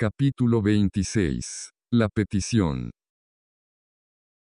Capítulo 26. La petición.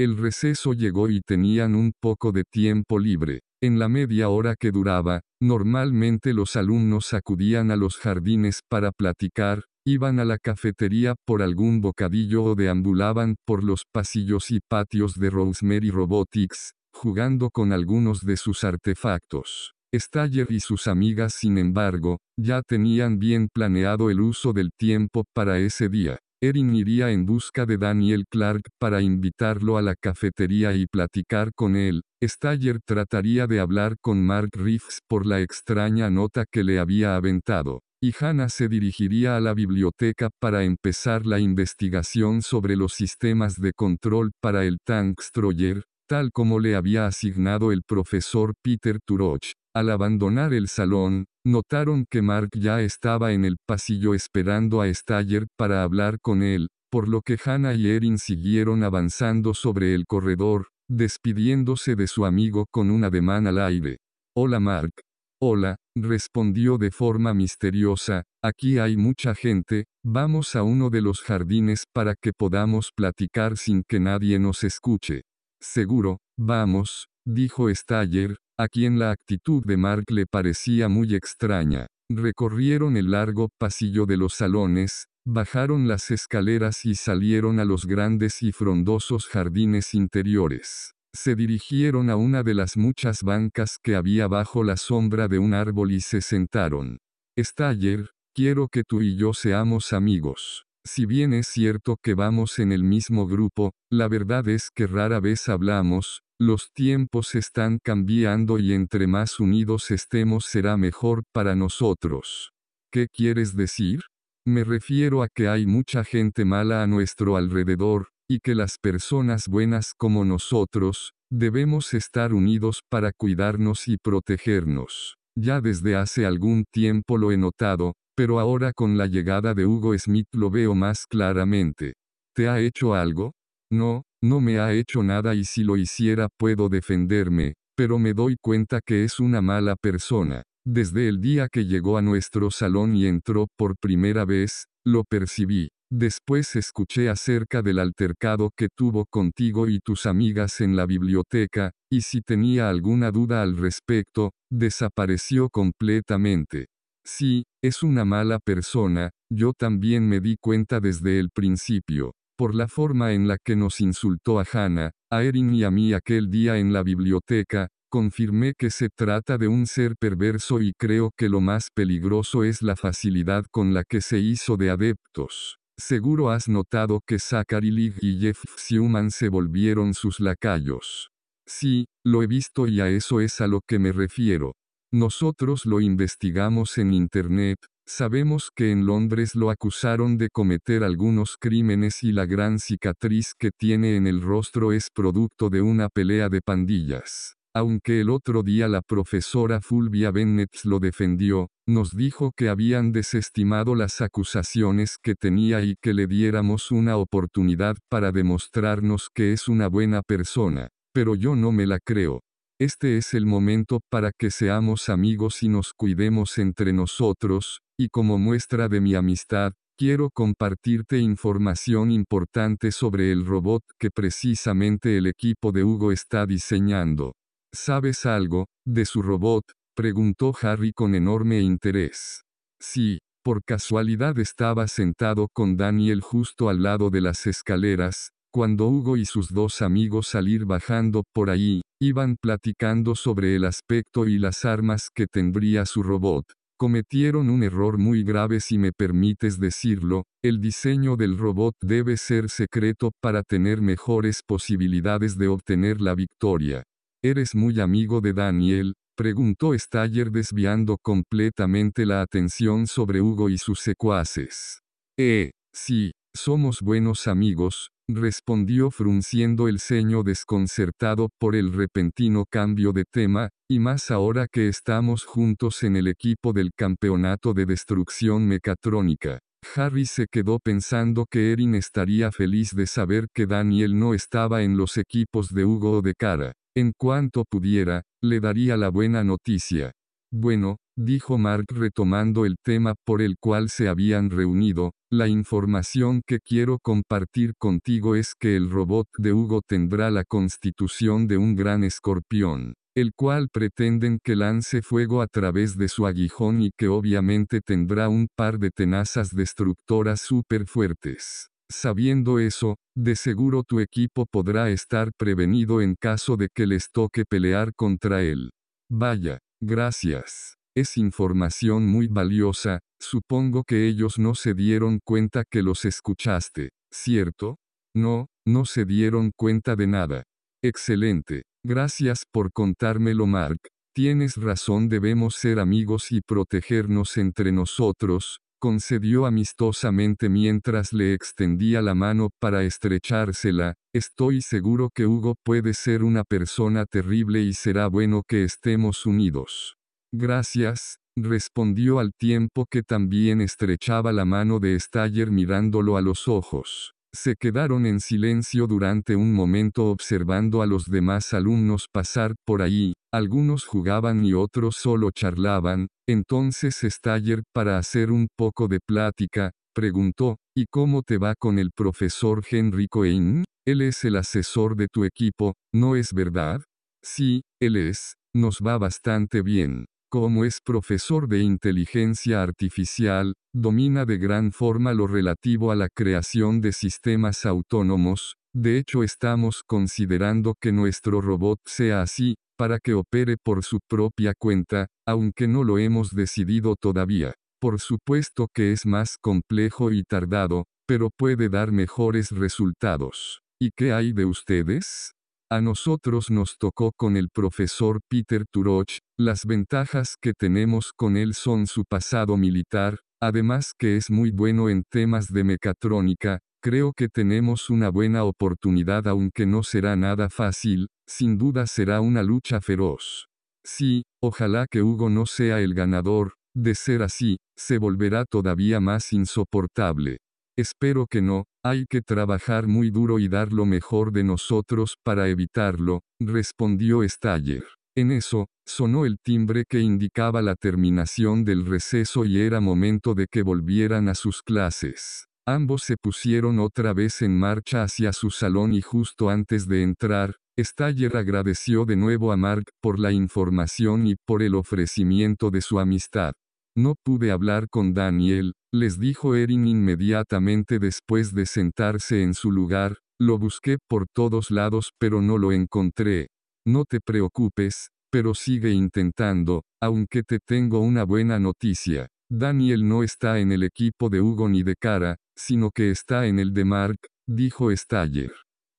El receso llegó y tenían un poco de tiempo libre. En la media hora que duraba, normalmente los alumnos acudían a los jardines para platicar, iban a la cafetería por algún bocadillo o deambulaban por los pasillos y patios de Rosemary Robotics, jugando con algunos de sus artefactos. Staller y sus amigas sin embargo, ya tenían bien planeado el uso del tiempo para ese día. Erin iría en busca de Daniel Clark para invitarlo a la cafetería y platicar con él. Staller trataría de hablar con Mark Reeves por la extraña nota que le había aventado. Y Hannah se dirigiría a la biblioteca para empezar la investigación sobre los sistemas de control para el Tankstroyer, tal como le había asignado el profesor Peter Turoch. Al abandonar el salón, notaron que Mark ya estaba en el pasillo esperando a Staller para hablar con él, por lo que Hannah y Erin siguieron avanzando sobre el corredor, despidiéndose de su amigo con un ademán al aire. Hola Mark. Hola, respondió de forma misteriosa, aquí hay mucha gente, vamos a uno de los jardines para que podamos platicar sin que nadie nos escuche. Seguro, vamos, dijo Staller, a quien la actitud de Mark le parecía muy extraña. Recorrieron el largo pasillo de los salones, bajaron las escaleras y salieron a los grandes y frondosos jardines interiores. Se dirigieron a una de las muchas bancas que había bajo la sombra de un árbol y se sentaron. Staller, quiero que tú y yo seamos amigos. Si bien es cierto que vamos en el mismo grupo, la verdad es que rara vez hablamos, los tiempos están cambiando y entre más unidos estemos será mejor para nosotros. ¿Qué quieres decir? Me refiero a que hay mucha gente mala a nuestro alrededor, y que las personas buenas como nosotros, debemos estar unidos para cuidarnos y protegernos. Ya desde hace algún tiempo lo he notado, pero ahora con la llegada de Hugo Smith lo veo más claramente. ¿Te ha hecho algo? No, no me ha hecho nada y si lo hiciera puedo defenderme, pero me doy cuenta que es una mala persona. Desde el día que llegó a nuestro salón y entró por primera vez, lo percibí. Después escuché acerca del altercado que tuvo contigo y tus amigas en la biblioteca, y si tenía alguna duda al respecto, desapareció completamente. Sí, es una mala persona, yo también me di cuenta desde el principio por la forma en la que nos insultó a Hannah, a Erin y a mí aquel día en la biblioteca, confirmé que se trata de un ser perverso y creo que lo más peligroso es la facilidad con la que se hizo de adeptos. Seguro has notado que Zachary League y Jeff Schumann se volvieron sus lacayos. Sí, lo he visto y a eso es a lo que me refiero. Nosotros lo investigamos en Internet, Sabemos que en Londres lo acusaron de cometer algunos crímenes y la gran cicatriz que tiene en el rostro es producto de una pelea de pandillas. Aunque el otro día la profesora Fulvia Bennett lo defendió, nos dijo que habían desestimado las acusaciones que tenía y que le diéramos una oportunidad para demostrarnos que es una buena persona. Pero yo no me la creo. Este es el momento para que seamos amigos y nos cuidemos entre nosotros, y como muestra de mi amistad, quiero compartirte información importante sobre el robot que precisamente el equipo de Hugo está diseñando. ¿Sabes algo, de su robot? preguntó Harry con enorme interés. Sí, por casualidad estaba sentado con Daniel justo al lado de las escaleras, cuando Hugo y sus dos amigos al ir bajando por ahí, iban platicando sobre el aspecto y las armas que tendría su robot. Cometieron un error muy grave si me permites decirlo, el diseño del robot debe ser secreto para tener mejores posibilidades de obtener la victoria. ¿Eres muy amigo de Daniel? preguntó Staller desviando completamente la atención sobre Hugo y sus secuaces. Eh, sí, somos buenos amigos, respondió frunciendo el ceño desconcertado por el repentino cambio de tema, y más ahora que estamos juntos en el equipo del campeonato de destrucción mecatrónica. Harry se quedó pensando que Erin estaría feliz de saber que Daniel no estaba en los equipos de Hugo o de Cara. En cuanto pudiera, le daría la buena noticia. Bueno, dijo Mark retomando el tema por el cual se habían reunido, la información que quiero compartir contigo es que el robot de Hugo tendrá la constitución de un gran escorpión, el cual pretenden que lance fuego a través de su aguijón y que obviamente tendrá un par de tenazas destructoras súper fuertes. Sabiendo eso, de seguro tu equipo podrá estar prevenido en caso de que les toque pelear contra él. Vaya, gracias. Es información muy valiosa, supongo que ellos no se dieron cuenta que los escuchaste, ¿cierto? No, no se dieron cuenta de nada. Excelente. Gracias por contármelo Mark. Tienes razón debemos ser amigos y protegernos entre nosotros, concedió amistosamente mientras le extendía la mano para estrechársela, estoy seguro que Hugo puede ser una persona terrible y será bueno que estemos unidos. Gracias, respondió al tiempo que también estrechaba la mano de Staller mirándolo a los ojos. Se quedaron en silencio durante un momento observando a los demás alumnos pasar por ahí, algunos jugaban y otros solo charlaban, entonces Staller para hacer un poco de plática, preguntó, ¿y cómo te va con el profesor Henry Cohen? Él es el asesor de tu equipo, ¿no es verdad? Sí, él es, nos va bastante bien. Como es profesor de inteligencia artificial, domina de gran forma lo relativo a la creación de sistemas autónomos, de hecho estamos considerando que nuestro robot sea así, para que opere por su propia cuenta, aunque no lo hemos decidido todavía. Por supuesto que es más complejo y tardado, pero puede dar mejores resultados. ¿Y qué hay de ustedes? A nosotros nos tocó con el profesor Peter Turoch, las ventajas que tenemos con él son su pasado militar, además que es muy bueno en temas de mecatrónica, creo que tenemos una buena oportunidad aunque no será nada fácil, sin duda será una lucha feroz. Sí, ojalá que Hugo no sea el ganador, de ser así, se volverá todavía más insoportable. Espero que no, hay que trabajar muy duro y dar lo mejor de nosotros para evitarlo, respondió Staller. En eso, sonó el timbre que indicaba la terminación del receso y era momento de que volvieran a sus clases. Ambos se pusieron otra vez en marcha hacia su salón y justo antes de entrar, Staller agradeció de nuevo a Mark por la información y por el ofrecimiento de su amistad. No pude hablar con Daniel, les dijo Erin inmediatamente después de sentarse en su lugar, lo busqué por todos lados pero no lo encontré. No te preocupes, pero sigue intentando, aunque te tengo una buena noticia. Daniel no está en el equipo de Hugo ni de cara, sino que está en el de Mark, dijo Staller.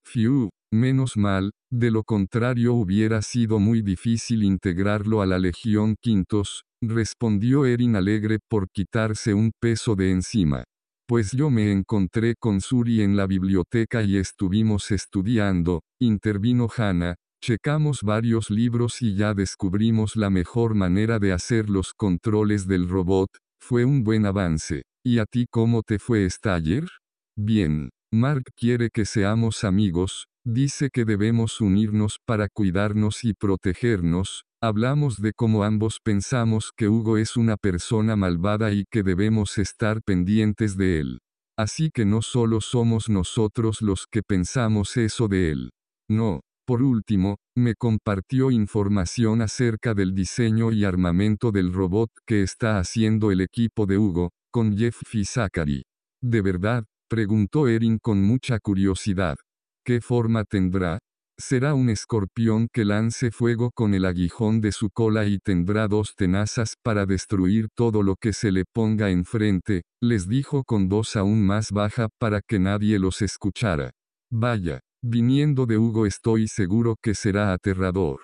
Fiu, menos mal, de lo contrario hubiera sido muy difícil integrarlo a la Legión Quintos, respondió Erin alegre por quitarse un peso de encima. Pues yo me encontré con Suri en la biblioteca y estuvimos estudiando, intervino Hannah, checamos varios libros y ya descubrimos la mejor manera de hacer los controles del robot, fue un buen avance. ¿Y a ti cómo te fue Staller? Bien, Mark quiere que seamos amigos, dice que debemos unirnos para cuidarnos y protegernos, Hablamos de cómo ambos pensamos que Hugo es una persona malvada y que debemos estar pendientes de él. Así que no solo somos nosotros los que pensamos eso de él. No. Por último, me compartió información acerca del diseño y armamento del robot que está haciendo el equipo de Hugo, con Jeff Zachary. ¿De verdad? preguntó Erin con mucha curiosidad. ¿Qué forma tendrá? Será un escorpión que lance fuego con el aguijón de su cola y tendrá dos tenazas para destruir todo lo que se le ponga enfrente, les dijo con voz aún más baja para que nadie los escuchara. Vaya, viniendo de Hugo estoy seguro que será aterrador.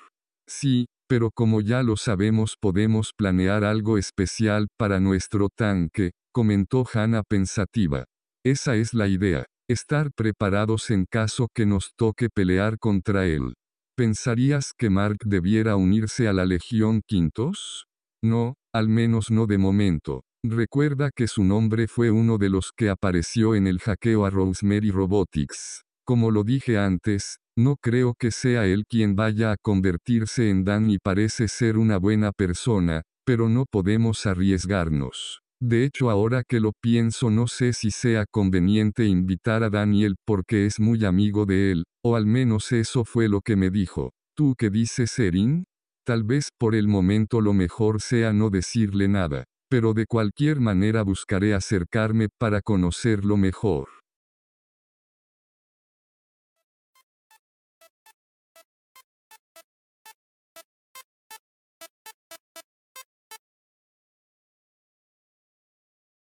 Sí, pero como ya lo sabemos podemos planear algo especial para nuestro tanque, comentó Hannah pensativa. Esa es la idea. Estar preparados en caso que nos toque pelear contra él. ¿Pensarías que Mark debiera unirse a la Legión Quintos? No, al menos no de momento. Recuerda que su nombre fue uno de los que apareció en el hackeo a Rosemary Robotics. Como lo dije antes, no creo que sea él quien vaya a convertirse en Dan y parece ser una buena persona, pero no podemos arriesgarnos. De hecho ahora que lo pienso no sé si sea conveniente invitar a Daniel porque es muy amigo de él, o al menos eso fue lo que me dijo. ¿Tú qué dices Erin? Tal vez por el momento lo mejor sea no decirle nada, pero de cualquier manera buscaré acercarme para conocerlo mejor.